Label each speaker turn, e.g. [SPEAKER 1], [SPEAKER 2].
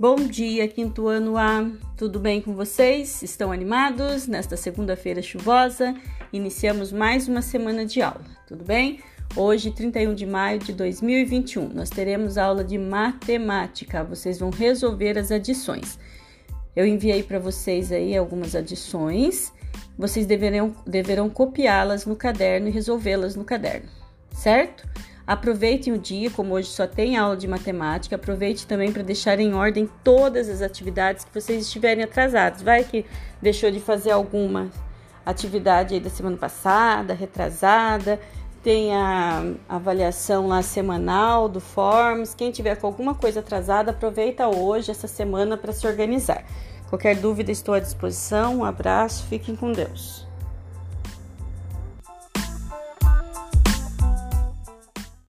[SPEAKER 1] Bom dia, quinto ano A. Tudo bem com vocês? Estão animados? Nesta segunda-feira chuvosa, iniciamos mais uma semana de aula. Tudo bem? Hoje, 31 de maio de 2021, nós teremos aula de matemática. Vocês vão resolver as adições. Eu enviei para vocês aí algumas adições. Vocês deverão, deverão copiá-las no caderno e resolvê-las no caderno, certo? Aproveitem o dia, como hoje só tem aula de matemática, aproveite também para deixar em ordem todas as atividades que vocês estiverem atrasados. Vai que deixou de fazer alguma atividade aí da semana passada, retrasada, tem a avaliação lá semanal do Forms. Quem tiver com alguma coisa atrasada, aproveita hoje, essa semana, para se organizar. Qualquer dúvida, estou à disposição. Um abraço, fiquem com Deus.